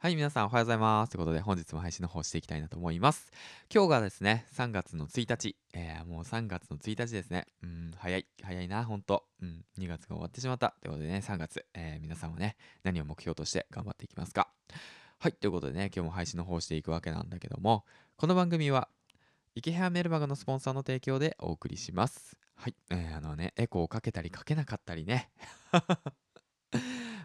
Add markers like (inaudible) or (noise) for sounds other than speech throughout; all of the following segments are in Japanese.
はい、皆さんおはようございます。ということで、本日も配信の方していきたいなと思います。今日がですね、3月の1日。えー、もう3月の1日ですね。うん、早い、早いな、ほんと。うん、2月が終わってしまった。ということでね、3月、えー、皆さんはね、何を目標として頑張っていきますか。はい、ということでね、今日も配信の方していくわけなんだけども、この番組は、池部メルマガのスポンサーの提供でお送りします。はい、えー、あのね、エコーをかけたりかけなかったりね。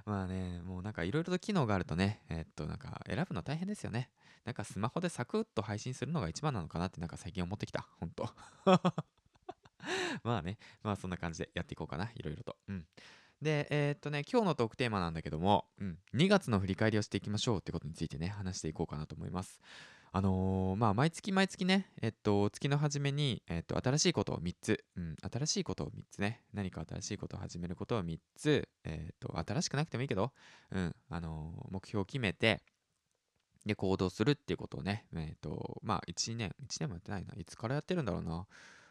まあね、もうなんかいろいろと機能があるとね、え、っとなんか選ぶの大変ですよね。なんかスマホでサクッと配信するのが一番なのかなってなんか最近思ってきた。ほんと。(laughs) まあね、まあそんな感じでやっていこうかな。いろいろと。うん。で、えー、っとね、今日のトークテーマなんだけども、うん、2月の振り返りをしていきましょうってことについてね、話していこうかなと思います。あのー、まあ、毎月毎月ね、えっと、月の初めに、えっと、新しいことを3つ、うん、新しいことを3つね、何か新しいことを始めることを3つ、えっと、新しくなくてもいいけど、うん、あのー、目標を決めて、で、行動するっていうことをね、えっと、まあ、1年、1年もやってないな、いつからやってるんだろうな。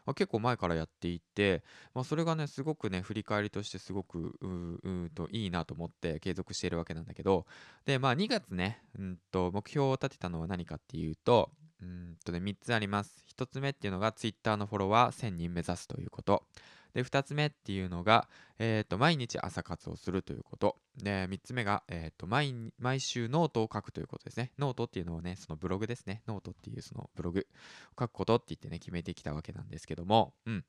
結構前からやっていて、まあ、それがねすごくね振り返りとしてすごくうといいなと思って継続しているわけなんだけどでまあ2月ね、うんと目標を立てたのは何かっていうとうんとね3つあります。1つ目っていうのが Twitter のフォロワー1000人目指すということ。で、2つ目っていうのが、えーと、毎日朝活をするということ。で、3つ目が、えーと毎、毎週ノートを書くということですね。ノートっていうのはね、そのブログですね。ノートっていうそのブログを書くことって言ってね、決めてきたわけなんですけども、うん。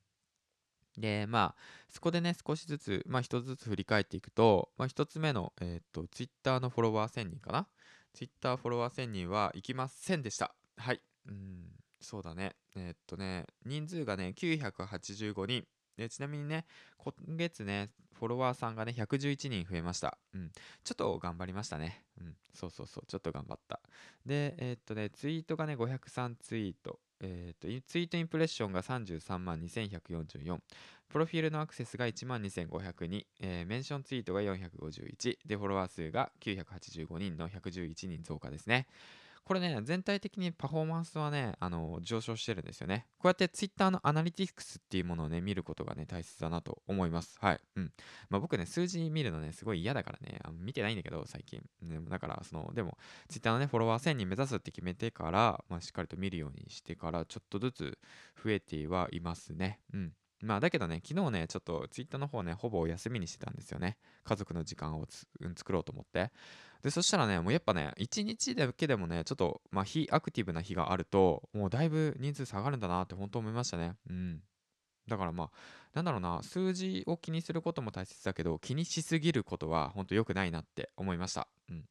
で、まあ、そこでね、少しずつ、まあ、一つずつ振り返っていくと、まあ、一つ目の、えっ、ー、と、ツイッターのフォロワー1000人かな。ツイッターフォロワー1000人はいきませんでした。はい。うん、そうだね。えっ、とね、人数がね、985人。でちなみにね、今月ね、フォロワーさんがね、111人増えました。うん。ちょっと頑張りましたね。うん。そうそうそう。ちょっと頑張った。で、えー、っとね、ツイートがね、503ツイート。えー、と、ツイートインプレッションが33万2144。プロフィールのアクセスが1万2502。えー、メンションツイートが451。で、フォロワー数が985人の111人増加ですね。これね、全体的にパフォーマンスはね、あの、上昇してるんですよね。こうやって Twitter のアナリティクスっていうものをね、見ることがね、大切だなと思います。はい。うん。まあ僕ね、数字見るのね、すごい嫌だからね、あの見てないんだけど、最近。ね、だから、その、でも、Twitter のね、フォロワー1000人目指すって決めてから、まあしっかりと見るようにしてから、ちょっとずつ増えてはいますね。うん。まあだけどね、昨日ね、ちょっと Twitter の方ね、ほぼお休みにしてたんですよね。家族の時間を作ろうと思って。で、そしたらね、もうやっぱね、1日だけでもね、ちょっと、まあ、非アクティブな日があると、もうだいぶ人数下がるんだなって本当思いましたね。うん。だからまあ、なんだろうな、数字を気にすることも大切だけど、気にしすぎることは本当良くないなって思いました。うん。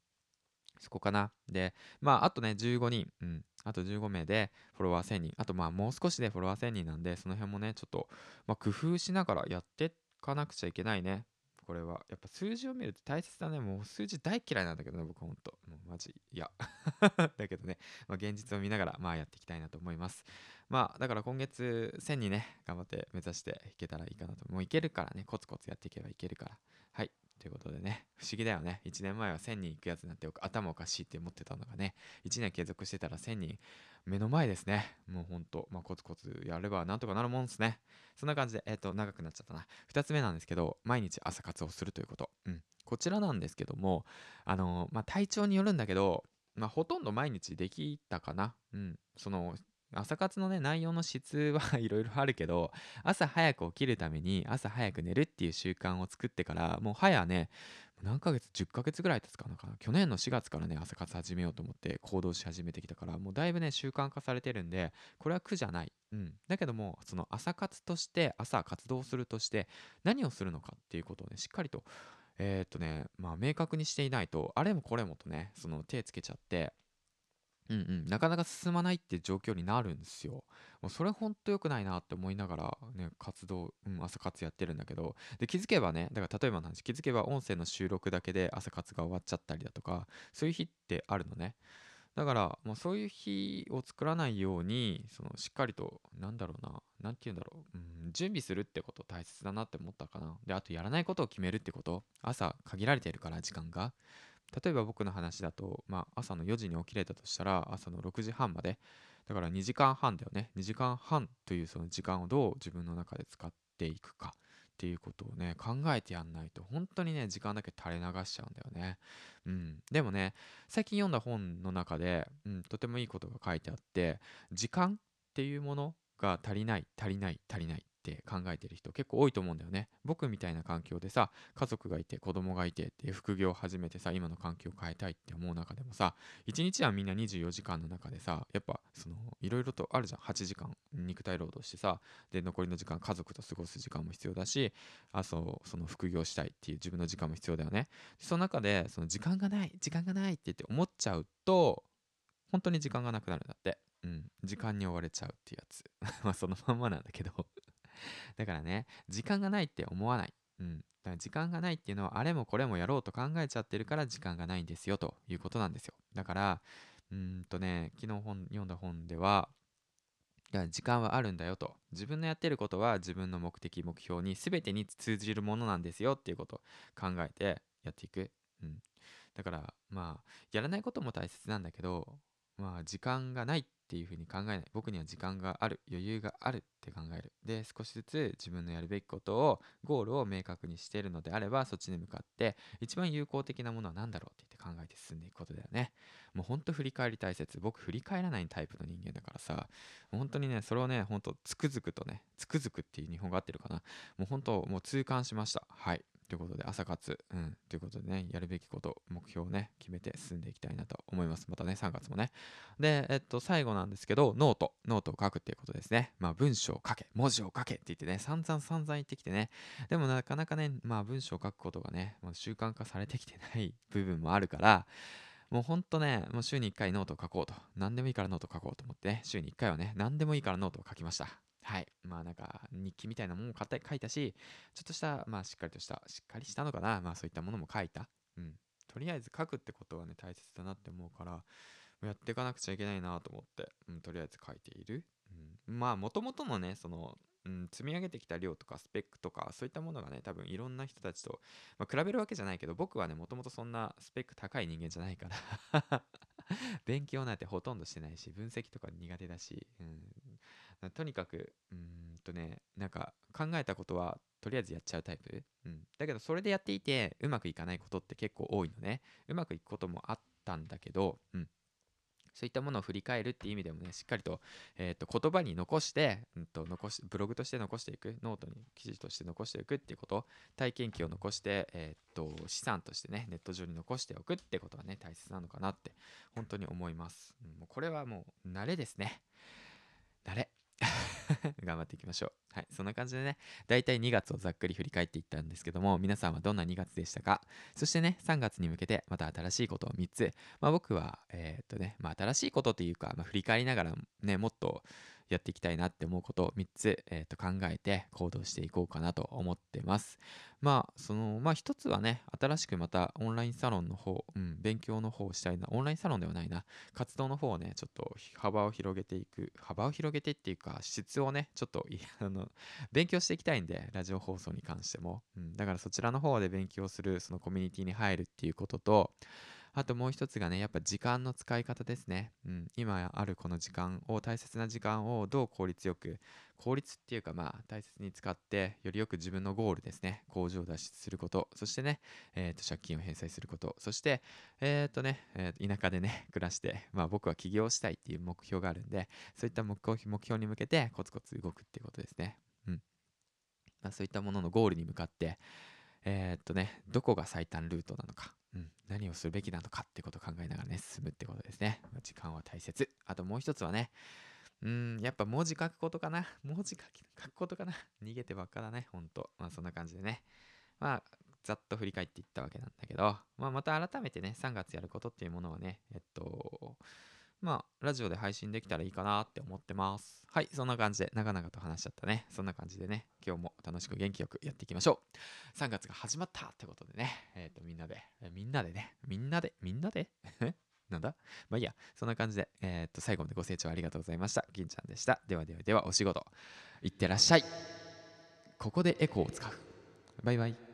そこかな。で、まあ、あとね、15人。うん。あと15名でフォロワー1000人。あとまあ、もう少しでフォロワー1000人なんで、その辺もね、ちょっと、まあ、工夫しながらやっていかなくちゃいけないね。これは。やっぱ数字を見ると大切だね。もう数字大嫌いなんだけどね、僕ほんと。もうマジ嫌。(laughs) だけどね、まあ、現実を見ながら、まあやっていきたいなと思います。まあだから今月1000にね、頑張って目指していけたらいいかなと。もういけるからね、コツコツやっていけばいけるから。はい。ということでね、不思議だよね。1年前は1000人行くやつなんて頭おかしいって思ってたのがね、1年継続してたら1000人目の前ですね。もうほんと、まあ、コツコツやればなんとかなるもんですね。そんな感じで、えっ、ー、と、長くなっちゃったな。2つ目なんですけど、毎日朝活をするということ。うん。こちらなんですけども、あのー、まあ、体調によるんだけど、まあ、ほとんど毎日できたかな。うん。その、朝活のね、内容の質は (laughs) いろいろあるけど、朝早く起きるために朝早く寝るっていう習慣を作ってから、もう早ね、何ヶ月 ?10 ヶ月ぐらい経つかなかな。去年の4月からね、朝活始めようと思って行動し始めてきたから、もうだいぶね、習慣化されてるんで、これは苦じゃない。うん。だけども、その朝活として、朝活動するとして、何をするのかっていうことをね、しっかりと、えー、っとね、まあ、明確にしていないと、あれもこれもとね、その手つけちゃって、うんうん、なかなか進まないって状況になるんですよ。もうそれほんと良くないなって思いながら、ね、活動、うん、朝活やってるんだけど、で、気づけばね、だから例えばの話、気づけば音声の収録だけで朝活が終わっちゃったりだとか、そういう日ってあるのね。だから、もうそういう日を作らないように、そのしっかりと、なんだろうな、なんて言うんだろう、うん、準備するってこと大切だなって思ったかな。で、あとやらないことを決めるってこと、朝限られてるから時間が。例えば僕の話だと、まあ、朝の4時に起きれたとしたら朝の6時半まで。だから2時間半だよね。2時間半というその時間をどう自分の中で使っていくかっていうことをね考えてやんないと本当にね時間だけ垂れ流しちゃうんだよね。うん、でもね最近読んだ本の中で、うん、とてもいいことが書いてあって時間っていうものが足りない足りない足りないって考えてる人結構多いと思うんだよね。僕みたいな環境でさ家族がいて子供がいてって副業を始めてさ今の環境を変えたいって思う中でもさ1日はみんな24時間の中でさやっぱそのいろいろとあるじゃん。8時間肉体労働してさで残りの時間家族と過ごす時間も必要だしあそうその副業したいっていう自分の時間も必要だよね。その中でその時間がない時間がないって言って思っちゃうと本当に時間がなくなるんだって。うん、時間に追われちゃうっていうやつ。(laughs) まあそのまんまなんだけど。だからね、時間がないって思わない。うん。だから時間がないっていうのは、あれもこれもやろうと考えちゃってるから時間がないんですよということなんですよ。だから、うんとね、昨日本読んだ本では、時間はあるんだよと自分のやってることは自分の目的目標に全てに通じるものなんですよっていうことを考えてやっていく、うん、だからまあやらないことも大切なんだけどまあ時間がないっっていうふうに考えない。僕には時間がある余裕があるって考える。で少しずつ自分のやるべきことをゴールを明確にしているのであればそっちに向かって一番有効的なものは何だろうって言って考えて進んでいくことだよね。もうほんと振り返り大切。僕振り返らないタイプの人間だからさもう本当にねそれをねほんとつくづくとねつくづくっていう日本語合ってるかな。もう本当もう痛感しました。はい。ということで、朝活、うん、ということでね、やるべきこと、目標をね、決めて進んでいきたいなと思います。またね、3月もね。で、えっと、最後なんですけど、ノート、ノートを書くっていうことですね。まあ、文章を書け、文字を書けって言ってね、散々散々言ってきてね、でもなかなかね、まあ、文章を書くことがね、もう習慣化されてきてない (laughs) 部分もあるから、もうほんとね、もう週に1回ノートを書こうと。何でもいいからノートを書こうと思ってね、週に1回はね、何でもいいからノートを書きました。はい。まあなんか日記みたいなものも書いたし、ちょっとした、まあしっかりとした、しっかりしたのかな。まあそういったものも書いた。うん。とりあえず書くってことはね、大切だなって思うから、やっていかなくちゃいけないなと思って、うん、とりあえず書いている。うん、まあもともとのね、その、うん、積み上げてきた量とかスペックとかそういったものがね多分いろんな人たちと、まあ、比べるわけじゃないけど僕はねもともとそんなスペック高い人間じゃないから (laughs) 勉強なんてほとんどしてないし分析とか苦手だし、うん、とにかく、うんとね、なんか考えたことはとりあえずやっちゃうタイプ？うん。だけどそれでやっていてうまくいかないことって結構多いのね。うまくいくこともあったんだけど、うん。そういったものを振り返るっていう意味でもね、しっかりと,、えー、と言葉に残して、うんと残し、ブログとして残していく、ノートに記事として残していくっていうこと、体験記を残して、えー、と資産としてね、ネット上に残しておくってことがね、大切なのかなって、本当に思います。うん、もうこれはもう慣れですね。慣れ。(laughs) 頑張っていきましょう。はい。そんな感じでね、大体2月をざっくり振り返っていったんですけども、皆さんはどんな2月でしたか？そしてね、3月に向けてまた新しいことを3つ。まあ僕は、えー、っとね、まあ新しいことというか、まあ振り返りながらね、もっとやっていきたいなって思うことを3つ、えー、と考えて行動していこうかなと思ってます。まあ、その、まあ一つはね、新しくまたオンラインサロンの方、うん、勉強の方をしたいな、オンラインサロンではないな、活動の方をね、ちょっと幅を広げていく、幅を広げてっていうか、質をね、ちょっと、あの、勉強していきたいんで、ラジオ放送に関しても。うん、だからそちらの方で勉強する、そのコミュニティに入るっていうことと、あともう一つがね、やっぱ時間の使い方ですね。うん、今あるこの時間を、大切な時間をどう効率よく、効率っていうかまあ大切に使って、よりよく自分のゴールですね、工場を脱出すること、そしてね、えー、と借金を返済すること、そして、えっ、ー、とね、えー、田舎でね、暮らして、まあ僕は起業したいっていう目標があるんで、そういった目標に向けてコツコツ動くっていうことですね。うん。まあ、そういったもののゴールに向かって、え、っとね、どこが最短ルートなのか、うん、何をするべきなのかってことを考えながらね、進むってことですね。時間は大切。あともう一つはね、うん、やっぱ文字書くことかな。(laughs) 文字書くことかな。逃げてばっかだね、ほんと。まあそんな感じでね。まあ、ざっと振り返っていったわけなんだけど、まあまた改めてね、3月やることっていうものはね、えっと、まあ、ラジオで配信できたらいいかなって思ってます。はい、そんな感じで、長々と話しちゃったね。そんな感じでね、今日も楽しく元気よくやっていきましょう。3月が始まったってことでね、えっ、ー、と、みんなで、みんなでね、みんなで、みんなで？(laughs) なんだ？まあいいや、そんな感じで、えっ、ー、と、最後までご清聴ありがとうございました。銀ちゃんでした。ではではでは、お仕事、いってらっしゃい。ここでエコーを使う。バイバイ。